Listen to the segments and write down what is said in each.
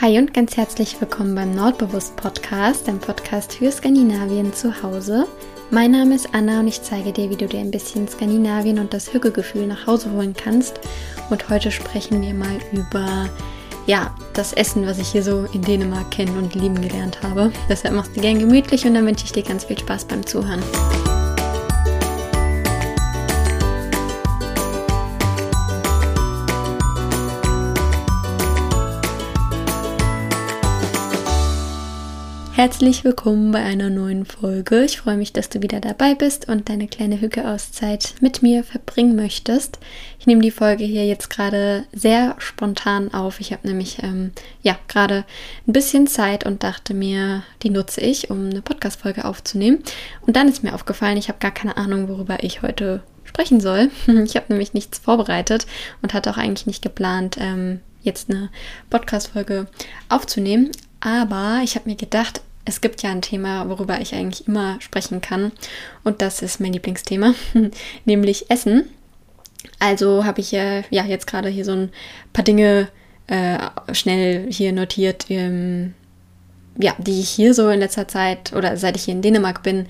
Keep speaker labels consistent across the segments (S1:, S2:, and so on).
S1: Hi und ganz herzlich willkommen beim Nordbewusst Podcast, dem Podcast für Skandinavien zu Hause. Mein Name ist Anna und ich zeige dir, wie du dir ein bisschen Skandinavien und das Hügelgefühl nach Hause holen kannst. Und heute sprechen wir mal über ja, das Essen, was ich hier so in Dänemark kennen und lieben gelernt habe. Deshalb machst du gern gemütlich und dann wünsche ich dir ganz viel Spaß beim Zuhören. Herzlich willkommen bei einer neuen Folge. Ich freue mich, dass du wieder dabei bist und deine kleine Hücke-Auszeit mit mir verbringen möchtest. Ich nehme die Folge hier jetzt gerade sehr spontan auf. Ich habe nämlich ähm, ja gerade ein bisschen Zeit und dachte mir, die nutze ich, um eine Podcast-Folge aufzunehmen. Und dann ist mir aufgefallen, ich habe gar keine Ahnung, worüber ich heute sprechen soll. Ich habe nämlich nichts vorbereitet und hatte auch eigentlich nicht geplant, ähm, jetzt eine Podcast-Folge aufzunehmen. Aber ich habe mir gedacht, es gibt ja ein Thema, worüber ich eigentlich immer sprechen kann. Und das ist mein Lieblingsthema, nämlich Essen. Also habe ich ja jetzt gerade hier so ein paar Dinge äh, schnell hier notiert, ähm, ja, die ich hier so in letzter Zeit oder seit ich hier in Dänemark bin,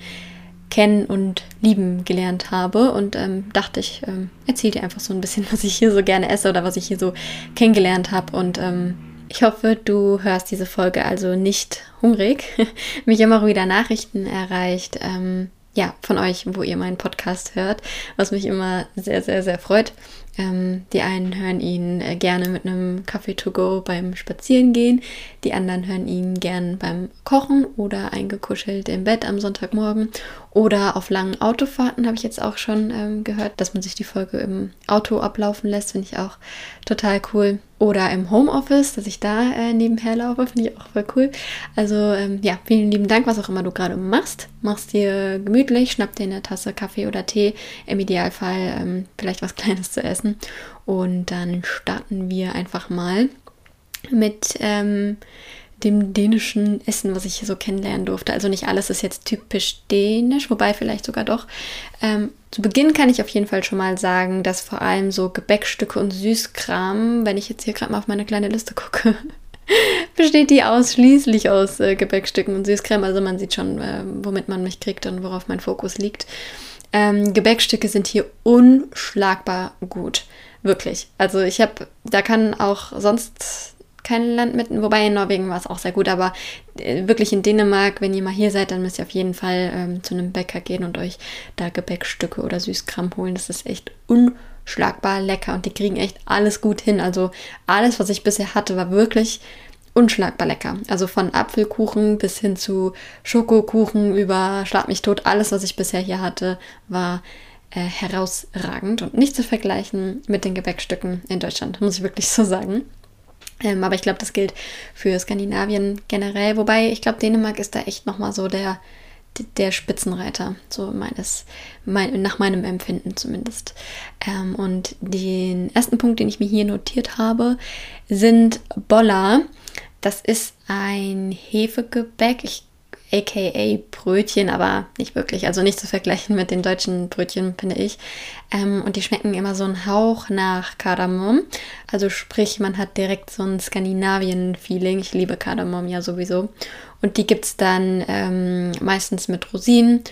S1: kennen und lieben gelernt habe. Und ähm, dachte ich, ähm, erzähle dir einfach so ein bisschen, was ich hier so gerne esse oder was ich hier so kennengelernt habe. Und ähm, ich hoffe, du hörst diese Folge also nicht hungrig. Mich immer wieder Nachrichten erreicht, ähm, ja, von euch, wo ihr meinen Podcast hört, was mich immer sehr, sehr, sehr freut. Ähm, die einen hören ihn äh, gerne mit einem Kaffee to go beim Spazierengehen, die anderen hören ihn gern beim Kochen oder eingekuschelt im Bett am Sonntagmorgen oder auf langen Autofahrten habe ich jetzt auch schon ähm, gehört, dass man sich die Folge im Auto ablaufen lässt, finde ich auch total cool. Oder im Homeoffice, dass ich da äh, nebenher laufe, finde ich auch voll cool. Also ähm, ja, vielen lieben Dank, was auch immer du gerade machst. Machst dir gemütlich, schnapp dir eine Tasse Kaffee oder Tee, im Idealfall ähm, vielleicht was Kleines zu essen lassen. Und dann starten wir einfach mal mit ähm, dem dänischen Essen, was ich hier so kennenlernen durfte. Also nicht alles ist jetzt typisch dänisch, wobei vielleicht sogar doch. Ähm, zu Beginn kann ich auf jeden Fall schon mal sagen, dass vor allem so Gebäckstücke und Süßkram, wenn ich jetzt hier gerade mal auf meine kleine Liste gucke, besteht die ausschließlich aus äh, Gebäckstücken und Süßkram. Also man sieht schon, äh, womit man mich kriegt und worauf mein Fokus liegt. Ähm, Gebäckstücke sind hier unschlagbar gut. Wirklich. Also ich habe, da kann auch sonst kein Land mit, wobei in Norwegen war es auch sehr gut, aber äh, wirklich in Dänemark, wenn ihr mal hier seid, dann müsst ihr auf jeden Fall ähm, zu einem Bäcker gehen und euch da Gebäckstücke oder Süßkram holen. Das ist echt unschlagbar lecker und die kriegen echt alles gut hin. Also alles, was ich bisher hatte, war wirklich unschlagbar lecker. Also von Apfelkuchen bis hin zu Schokokuchen über Schlag mich tot, alles, was ich bisher hier hatte, war äh, herausragend und nicht zu vergleichen mit den Gebäckstücken in Deutschland, muss ich wirklich so sagen. Ähm, aber ich glaube, das gilt für Skandinavien generell. Wobei, ich glaube, Dänemark ist da echt nochmal so der, der Spitzenreiter, so meines, mein, nach meinem Empfinden zumindest. Ähm, und den ersten Punkt, den ich mir hier notiert habe, sind Boller. Das ist ein Hefegebäck, ich, aka Brötchen, aber nicht wirklich. Also nicht zu vergleichen mit den deutschen Brötchen, finde ich. Ähm, und die schmecken immer so einen Hauch nach Kardamom. Also sprich, man hat direkt so ein Skandinavien-Feeling. Ich liebe Kardamom ja sowieso. Und die gibt es dann ähm, meistens mit Rosinen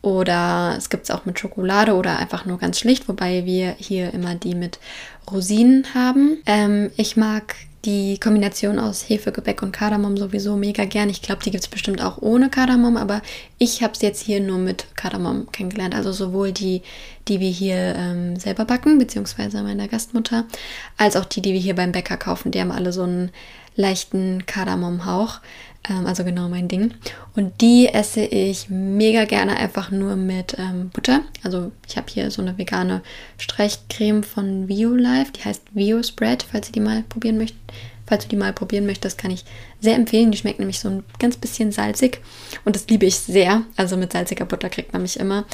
S1: oder es gibt es auch mit Schokolade oder einfach nur ganz schlicht, wobei wir hier immer die mit Rosinen haben. Ähm, ich mag die Kombination aus Hefegebäck und Kardamom sowieso mega gern. Ich glaube, die gibt es bestimmt auch ohne Kardamom, aber ich habe es jetzt hier nur mit Kardamom kennengelernt. Also sowohl die, die wir hier ähm, selber backen, beziehungsweise meiner Gastmutter, als auch die, die wir hier beim Bäcker kaufen. Die haben alle so einen leichten Kardamomhauch. Ähm, also genau mein Ding. Und die esse ich mega gerne einfach nur mit ähm, Butter. Also ich habe hier so eine vegane Streichcreme von VioLife, die heißt Vio Spread, falls ihr die mal probieren möchtet. Falls du die mal probieren möchtest, kann ich sehr empfehlen. Die schmeckt nämlich so ein ganz bisschen salzig und das liebe ich sehr. Also mit salziger Butter kriegt man mich immer.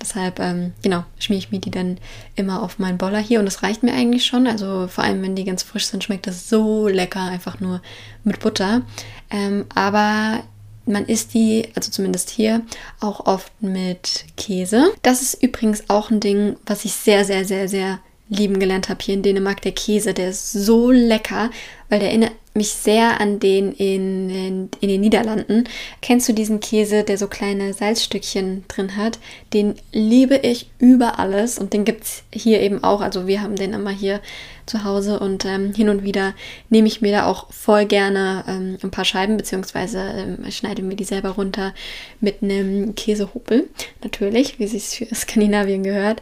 S1: Deshalb, ähm, genau, schmiere ich mir die dann immer auf meinen Boller hier und das reicht mir eigentlich schon. Also vor allem, wenn die ganz frisch sind, schmeckt das so lecker, einfach nur mit Butter. Ähm, aber man isst die, also zumindest hier, auch oft mit Käse. Das ist übrigens auch ein Ding, was ich sehr, sehr, sehr, sehr lieben gelernt habe hier in Dänemark, der Käse. Der ist so lecker, weil der erinnert mich sehr an den in, in, in, den Niederlanden. Kennst du diesen Käse, der so kleine Salzstückchen drin hat? Den liebe ich über alles und den gibt es hier eben auch. Also wir haben den immer hier zu Hause und ähm, hin und wieder nehme ich mir da auch voll gerne ähm, ein paar Scheiben, beziehungsweise ähm, schneide mir die selber runter mit einem Käsehopel, natürlich, wie es für Skandinavien gehört.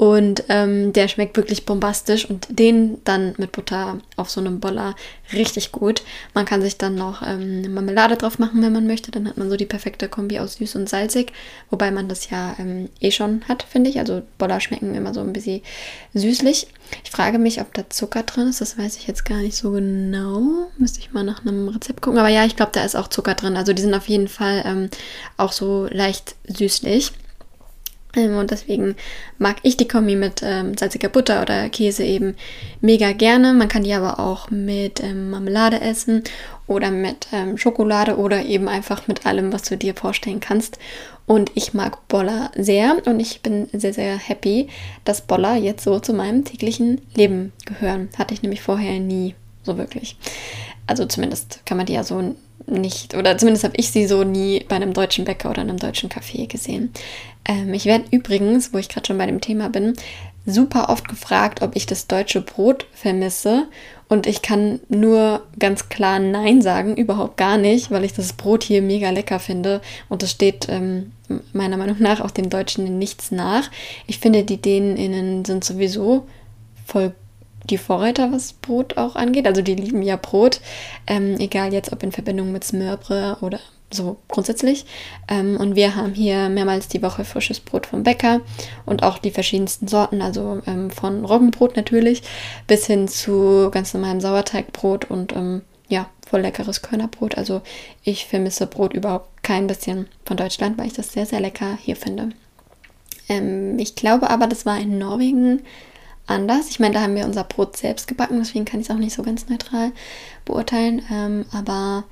S1: Und ähm, der schmeckt wirklich bombastisch und den dann mit Butter auf so einem Boller richtig gut. Man kann sich dann noch ähm, Marmelade drauf machen, wenn man möchte. Dann hat man so die perfekte Kombi aus süß und salzig. Wobei man das ja ähm, eh schon hat, finde ich. Also Boller schmecken immer so ein bisschen süßlich. Ich frage mich, ob da Zucker drin ist. Das weiß ich jetzt gar nicht so genau. Müsste ich mal nach einem Rezept gucken. Aber ja, ich glaube, da ist auch Zucker drin. Also die sind auf jeden Fall ähm, auch so leicht süßlich. Und deswegen mag ich die Kombi mit ähm, salziger Butter oder Käse eben mega gerne. Man kann die aber auch mit ähm, Marmelade essen oder mit ähm, Schokolade oder eben einfach mit allem, was du dir vorstellen kannst. Und ich mag Boller sehr und ich bin sehr, sehr happy, dass Boller jetzt so zu meinem täglichen Leben gehören. Hatte ich nämlich vorher nie so wirklich. Also zumindest kann man die ja so nicht, oder zumindest habe ich sie so nie bei einem deutschen Bäcker oder einem deutschen Café gesehen. Ähm, ich werde übrigens, wo ich gerade schon bei dem Thema bin, super oft gefragt, ob ich das deutsche Brot vermisse. Und ich kann nur ganz klar Nein sagen, überhaupt gar nicht, weil ich das Brot hier mega lecker finde. Und das steht ähm, meiner Meinung nach auch dem Deutschen in nichts nach. Ich finde, die DänInnen sind sowieso voll die Vorreiter, was Brot auch angeht. Also die lieben ja Brot, ähm, egal jetzt ob in Verbindung mit Smørbrød oder so grundsätzlich. Ähm, und wir haben hier mehrmals die Woche frisches Brot vom Bäcker und auch die verschiedensten Sorten, also ähm, von Roggenbrot natürlich bis hin zu ganz normalem Sauerteigbrot und ähm, ja, voll leckeres Körnerbrot. Also ich vermisse Brot überhaupt kein bisschen von Deutschland, weil ich das sehr, sehr lecker hier finde. Ähm, ich glaube aber, das war in Norwegen anders. Ich meine, da haben wir unser Brot selbst gebacken, deswegen kann ich es auch nicht so ganz neutral beurteilen. Ähm, aber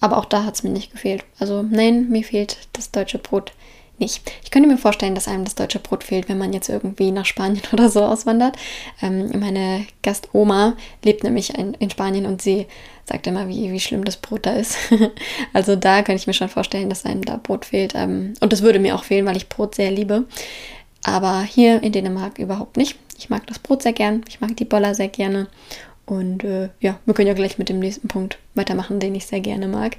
S1: aber auch da hat es mir nicht gefehlt. Also nein, mir fehlt das deutsche Brot nicht. Ich könnte mir vorstellen, dass einem das deutsche Brot fehlt, wenn man jetzt irgendwie nach Spanien oder so auswandert. Ähm, meine Gastoma lebt nämlich in, in, Spanien und sie sagt immer, wie, wie schlimm das Brot da ist. also da könnte ich mir schon vorstellen, dass einem da Brot fehlt. Ähm, und das würde mir auch fehlen, weil ich Brot sehr liebe. Aber hier in Dänemark überhaupt nicht. Ich mag das Brot sehr gern, ich mag die Boller sehr gerne und äh, ja, wir können ja gleich mit dem nächsten Punkt weitermachen, den ich sehr gerne mag.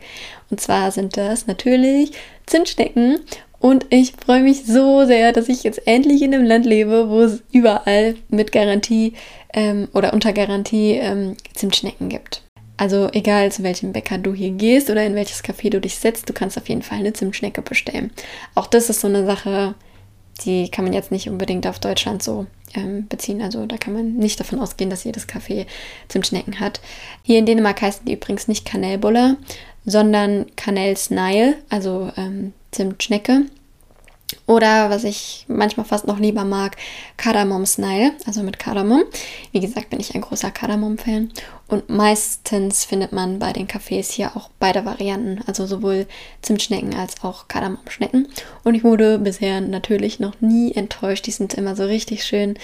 S1: Und zwar sind das natürlich Zimtschnecken. Und ich freue mich so sehr, dass ich jetzt endlich in einem Land lebe, wo es überall mit Garantie ähm, oder unter Garantie ähm, Zimtschnecken gibt. Also egal zu welchem Bäcker du hier gehst oder in welches Café du dich setzt, du kannst auf jeden Fall eine Zimtschnecke bestellen. Auch das ist so eine Sache, die kann man jetzt nicht unbedingt auf Deutschland so ähm, beziehen. Also da kann man nicht davon ausgehen, dass jedes Café Zimtschnecken hat. Hier in Dänemark heißen die übrigens nicht Kanelbulle, sondern Kanelsneil, also ähm, Zimtschnecke. Oder was ich manchmal fast noch lieber mag, Kardamom-Snail, also mit Kardamom. Wie gesagt, bin ich ein großer Kardamom-Fan. Und meistens findet man bei den Cafés hier auch beide Varianten, also sowohl Zimtschnecken als auch Kardamom-Schnecken. Und ich wurde bisher natürlich noch nie enttäuscht. Die sind immer so richtig schön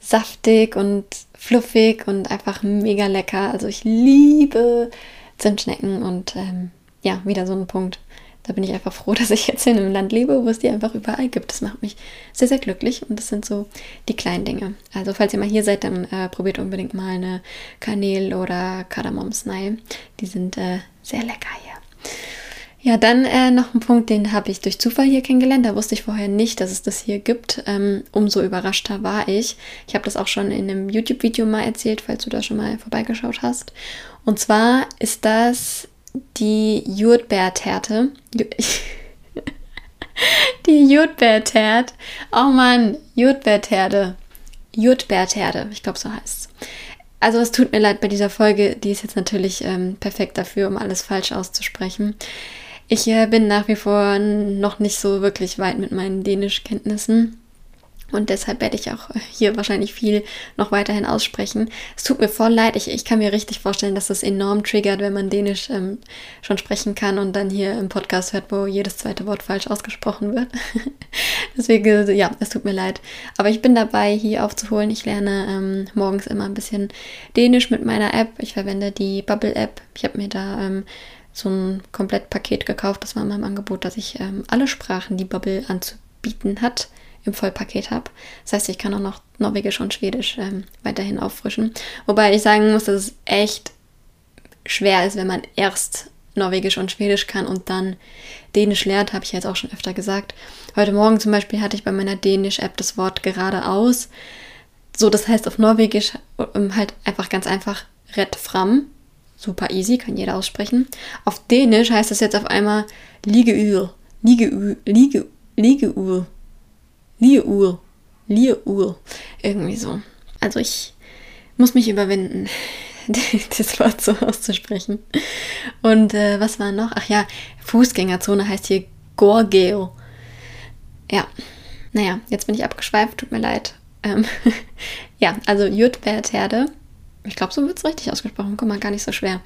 S1: saftig und fluffig und einfach mega lecker. Also ich liebe Zimtschnecken und ähm, ja, wieder so ein Punkt da bin ich einfach froh, dass ich jetzt in einem Land lebe, wo es die einfach überall gibt. Das macht mich sehr, sehr glücklich und das sind so die kleinen Dinge. Also falls ihr mal hier seid, dann äh, probiert unbedingt mal eine Kanel- oder Kardamom-Snail. Die sind äh, sehr lecker hier. Ja, dann äh, noch ein Punkt, den habe ich durch Zufall hier kennengelernt. Da wusste ich vorher nicht, dass es das hier gibt. Ähm, umso überraschter war ich. Ich habe das auch schon in einem YouTube-Video mal erzählt, falls du da schon mal vorbeigeschaut hast. Und zwar ist das die Jodbeerterte. die Jodbeertert. Oh Mann, Jodbeerterde. Jodbeerterde, ich glaube, so heißt es. Also es tut mir leid bei dieser Folge, die ist jetzt natürlich ähm, perfekt dafür, um alles falsch auszusprechen. Ich äh, bin nach wie vor noch nicht so wirklich weit mit meinen Dänischkenntnissen. Und deshalb werde ich auch hier wahrscheinlich viel noch weiterhin aussprechen. Es tut mir voll leid. Ich, ich kann mir richtig vorstellen, dass das enorm triggert, wenn man Dänisch ähm, schon sprechen kann und dann hier im Podcast hört, wo jedes zweite Wort falsch ausgesprochen wird. Deswegen, ja, es tut mir leid. Aber ich bin dabei, hier aufzuholen. Ich lerne ähm, morgens immer ein bisschen Dänisch mit meiner App. Ich verwende die Bubble-App. Ich habe mir da ähm, so ein Komplettpaket gekauft. Das war in meinem Angebot, dass ich ähm, alle Sprachen, die Bubble anzubieten hat, im Vollpaket habe. Das heißt, ich kann auch noch Norwegisch und Schwedisch ähm, weiterhin auffrischen. Wobei ich sagen muss, dass es echt schwer ist, wenn man erst Norwegisch und Schwedisch kann und dann Dänisch lernt, habe ich jetzt auch schon öfter gesagt. Heute Morgen zum Beispiel hatte ich bei meiner Dänisch-App das Wort geradeaus. So, das heißt auf Norwegisch ähm, halt einfach ganz einfach Red Fram. Super easy, kann jeder aussprechen. Auf Dänisch heißt das jetzt auf einmal Liegeuhr. Liegeuhr. Liegeuhr. Liegeuhr. Liegeuhr. Liegeuhr. Irgendwie so. Also ich muss mich überwinden. das Wort so auszusprechen. Und äh, was war noch? Ach ja, Fußgängerzone heißt hier Gorgeo. Ja, naja, jetzt bin ich abgeschweift, tut mir leid. Ähm, ja, also Jutbertherde. Ich glaube, so wird es richtig ausgesprochen. Guck mal, gar nicht so schwer.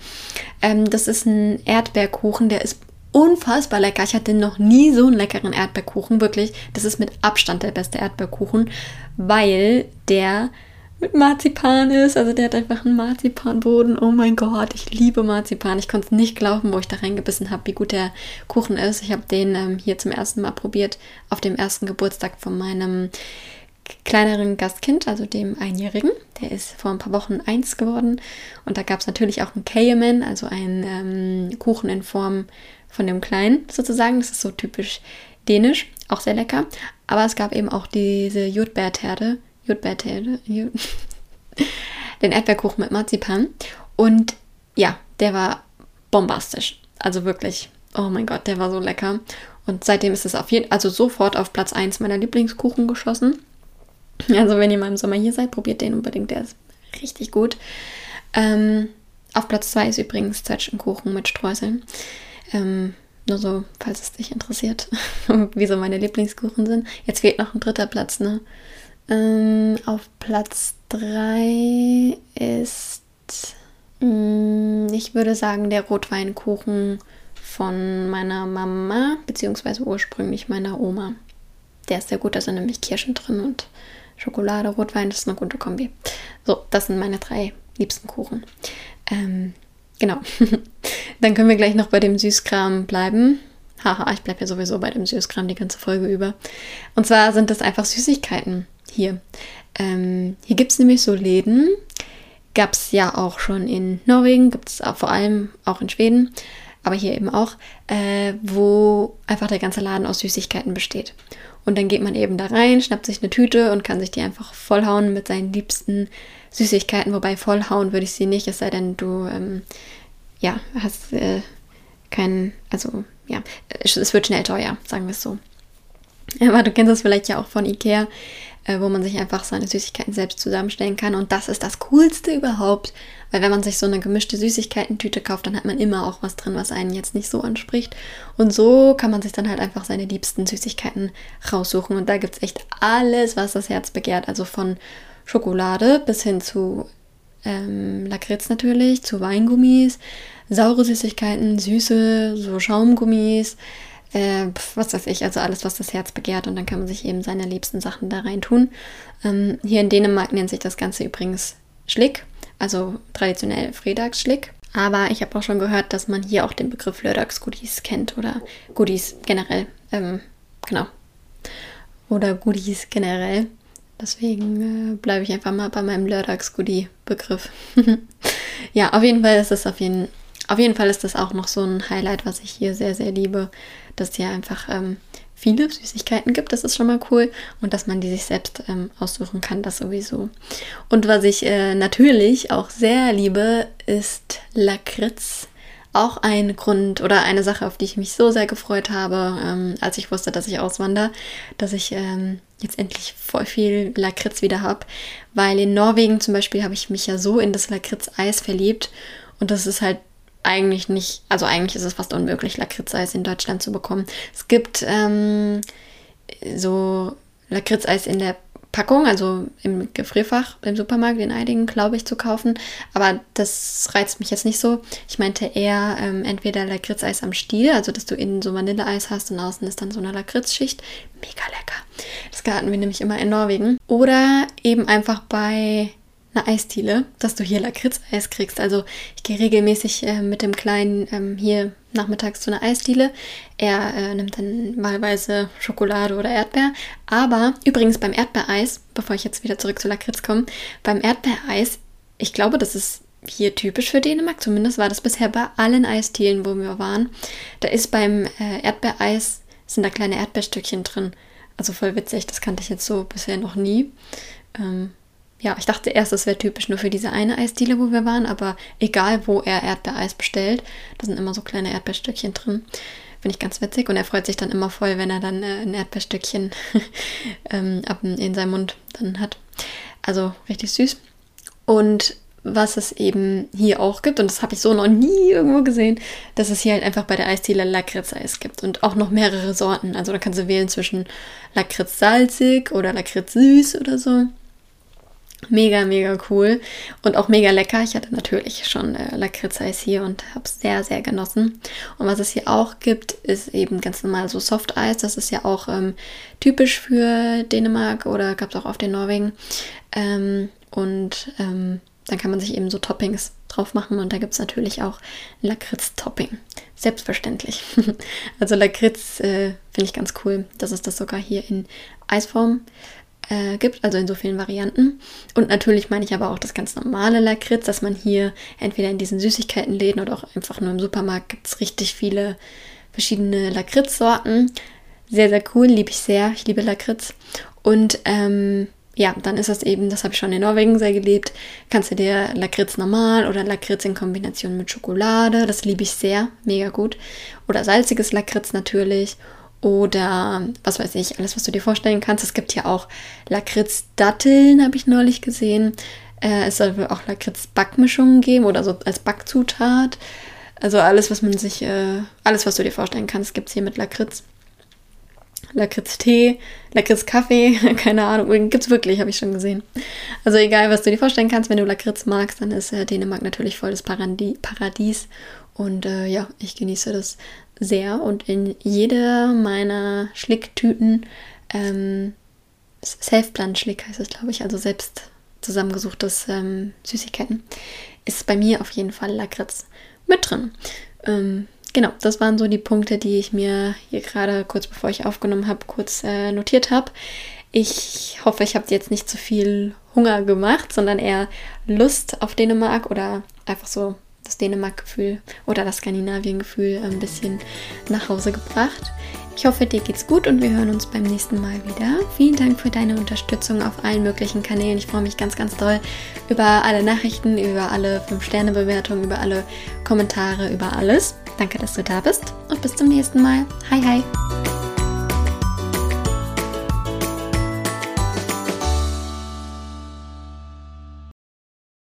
S1: Ähm, das ist ein Erdbeerkuchen, der ist unfassbar lecker. Ich hatte noch nie so einen leckeren Erdbeerkuchen, wirklich. Das ist mit Abstand der beste Erdbeerkuchen, weil der mit Marzipan ist. Also der hat einfach einen Marzipanboden. Oh mein Gott, ich liebe Marzipan. Ich konnte es nicht glauben, wo ich da reingebissen habe, wie gut der Kuchen ist. Ich habe den ähm, hier zum ersten Mal probiert auf dem ersten Geburtstag von meinem kleineren Gastkind, also dem Einjährigen. Der ist vor ein paar Wochen eins geworden. Und da gab es natürlich auch einen Cayman, also einen ähm, Kuchen in Form von dem Kleinen sozusagen. Das ist so typisch dänisch, auch sehr lecker. Aber es gab eben auch diese Jutbeerterde, Jutbeertelde, Jut den Erdbeerkuchen mit Marzipan. Und ja, der war bombastisch. Also wirklich, oh mein Gott, der war so lecker. Und seitdem ist es auf jeden also sofort auf Platz 1 meiner Lieblingskuchen geschossen. Also wenn ihr mal im Sommer hier seid, probiert den unbedingt, der ist richtig gut. Ähm, auf Platz 2 ist übrigens Zwetschgenkuchen mit Streuseln. Ähm, nur so, falls es dich interessiert, wieso meine Lieblingskuchen sind. Jetzt fehlt noch ein dritter Platz, ne? Ähm, auf Platz 3 ist, mh, mm, ich würde sagen, der Rotweinkuchen von meiner Mama, beziehungsweise ursprünglich meiner Oma. Der ist sehr gut, da sind nämlich Kirschen drin und Schokolade, Rotwein, das ist eine gute Kombi. So, das sind meine drei liebsten Kuchen. Ähm, genau. Dann können wir gleich noch bei dem Süßkram bleiben. Haha, ich bleibe ja sowieso bei dem Süßkram die ganze Folge über. Und zwar sind das einfach Süßigkeiten hier. Ähm, hier gibt es nämlich so Läden, gab es ja auch schon in Norwegen, gibt es vor allem auch in Schweden, aber hier eben auch, äh, wo einfach der ganze Laden aus Süßigkeiten besteht. Und dann geht man eben da rein, schnappt sich eine Tüte und kann sich die einfach vollhauen mit seinen liebsten Süßigkeiten. Wobei vollhauen würde ich sie nicht, es sei denn, du ähm, ja, hast äh, keinen, also ja, es wird schnell teuer, sagen wir es so. Aber du kennst das vielleicht ja auch von Ikea äh, wo man sich einfach seine Süßigkeiten selbst zusammenstellen kann. Und das ist das Coolste überhaupt, weil wenn man sich so eine gemischte Süßigkeitentüte kauft, dann hat man immer auch was drin, was einen jetzt nicht so anspricht. Und so kann man sich dann halt einfach seine liebsten Süßigkeiten raussuchen. Und da gibt es echt alles, was das Herz begehrt. Also von Schokolade bis hin zu ähm, Lakritz natürlich, zu Weingummis, saure Süßigkeiten, süße, so Schaumgummis äh, was weiß ich, also alles, was das Herz begehrt und dann kann man sich eben seine liebsten Sachen da rein tun. Ähm, hier in Dänemark nennt sich das Ganze übrigens Schlick, also traditionell Fredagsschlick. Aber ich habe auch schon gehört, dass man hier auch den Begriff Lördagsgoodies kennt oder Goodies generell. Ähm, genau. Oder Goodies generell. Deswegen äh, bleibe ich einfach mal bei meinem Lördags-Goodie-Begriff. ja, auf jeden Fall ist das auf jeden, auf jeden Fall ist das auch noch so ein Highlight, was ich hier sehr, sehr liebe dass es hier einfach ähm, viele Süßigkeiten gibt. Das ist schon mal cool. Und dass man die sich selbst ähm, aussuchen kann, das sowieso. Und was ich äh, natürlich auch sehr liebe, ist Lakritz. Auch ein Grund oder eine Sache, auf die ich mich so sehr gefreut habe, ähm, als ich wusste, dass ich auswandere, dass ich ähm, jetzt endlich voll viel Lakritz wieder habe. Weil in Norwegen zum Beispiel habe ich mich ja so in das Lakritz-Eis verliebt. Und das ist halt eigentlich nicht, also eigentlich ist es fast unmöglich, Lakritzeis in Deutschland zu bekommen. Es gibt ähm, so Lakritzeis in der Packung, also im Gefrierfach im Supermarkt in einigen, glaube ich, zu kaufen. Aber das reizt mich jetzt nicht so. Ich meinte eher ähm, entweder Lakritzeis am Stiel, also dass du innen so Vanilleeis hast und außen ist dann so eine Lakritzschicht. Mega lecker. Das hatten wir nämlich immer in Norwegen. Oder eben einfach bei einer Eisdiele, dass du hier Lakritzeis kriegst. Also ich gehe regelmäßig äh, mit dem Kleinen ähm, hier nachmittags zu einer Eisdiele. Er äh, nimmt dann wahlweise Schokolade oder Erdbeer. Aber übrigens beim Erdbeereis, bevor ich jetzt wieder zurück zu Lakritz komme, beim Erdbeereis, ich glaube, das ist hier typisch für Dänemark. Zumindest war das bisher bei allen Eisdielen, wo wir waren. Da ist beim äh, Erdbeereis, sind da kleine Erdbeerstückchen drin. Also voll witzig, das kannte ich jetzt so bisher noch nie. Ähm, ja, ich dachte erst, das wäre typisch nur für diese eine Eisdiele, wo wir waren, aber egal, wo er Erdbeereis bestellt, da sind immer so kleine Erdbeerstückchen drin. Finde ich ganz witzig und er freut sich dann immer voll, wenn er dann äh, ein Erdbeerstückchen ähm, in seinem Mund dann hat. Also richtig süß. Und was es eben hier auch gibt, und das habe ich so noch nie irgendwo gesehen, dass es hier halt einfach bei der Eisdiele Lakritz-Eis gibt und auch noch mehrere Sorten. Also da kannst du wählen zwischen Lakritz salzig oder Lakritz süß oder so. Mega, mega cool und auch mega lecker. Ich hatte natürlich schon äh, Lakritzeis hier und habe es sehr, sehr genossen. Und was es hier auch gibt, ist eben ganz normal so Softeis. Das ist ja auch ähm, typisch für Dänemark oder gab es auch auf den Norwegen. Ähm, und ähm, dann kann man sich eben so Toppings drauf machen und da gibt es natürlich auch Lakritz-Topping. Selbstverständlich. also Lakritz äh, finde ich ganz cool, dass es das sogar hier in Eisform äh, gibt, also in so vielen Varianten. Und natürlich meine ich aber auch das ganz normale Lakritz, dass man hier entweder in diesen Süßigkeitenläden oder auch einfach nur im Supermarkt gibt es richtig viele verschiedene Lakritzsorten. Sehr, sehr cool, liebe ich sehr. Ich liebe Lakritz. Und ähm, ja, dann ist das eben, das habe ich schon in Norwegen sehr geliebt, kannst du dir Lakritz normal oder Lakritz in Kombination mit Schokolade, das liebe ich sehr, mega gut. Oder salziges Lakritz natürlich oder was weiß ich, alles, was du dir vorstellen kannst. Es gibt ja auch Lakritz-Datteln, habe ich neulich gesehen. Äh, es soll auch Lakritz-Backmischungen geben oder so als Backzutat. Also alles, was man sich, äh, alles, was du dir vorstellen kannst, gibt es hier mit Lakritz. Lakritz-Tee, Lakritz-Kaffee, keine Ahnung, gibt es wirklich, habe ich schon gesehen. Also egal, was du dir vorstellen kannst, wenn du Lakritz magst, dann ist äh, Dänemark natürlich voll das Paradies. Und äh, ja, ich genieße das sehr und in jeder meiner Schlicktüten, ähm, Self-Plan-Schlick heißt es, glaube ich, also selbst zusammengesuchtes ähm, Süßigkeiten, ist bei mir auf jeden Fall Lakritz mit drin. Ähm, genau, das waren so die Punkte, die ich mir hier gerade kurz bevor ich aufgenommen habe, kurz äh, notiert habe. Ich hoffe, ich habe jetzt nicht zu viel Hunger gemacht, sondern eher Lust auf Dänemark oder einfach so das Dänemark-Gefühl oder das Skandinavien-Gefühl ein bisschen nach Hause gebracht. Ich hoffe, dir geht's gut und wir hören uns beim nächsten Mal wieder. Vielen Dank für deine Unterstützung auf allen möglichen Kanälen. Ich freue mich ganz, ganz doll über alle Nachrichten, über alle 5-Sterne-Bewertungen, über alle Kommentare, über alles. Danke, dass du da bist und bis zum nächsten Mal. Hi, hi.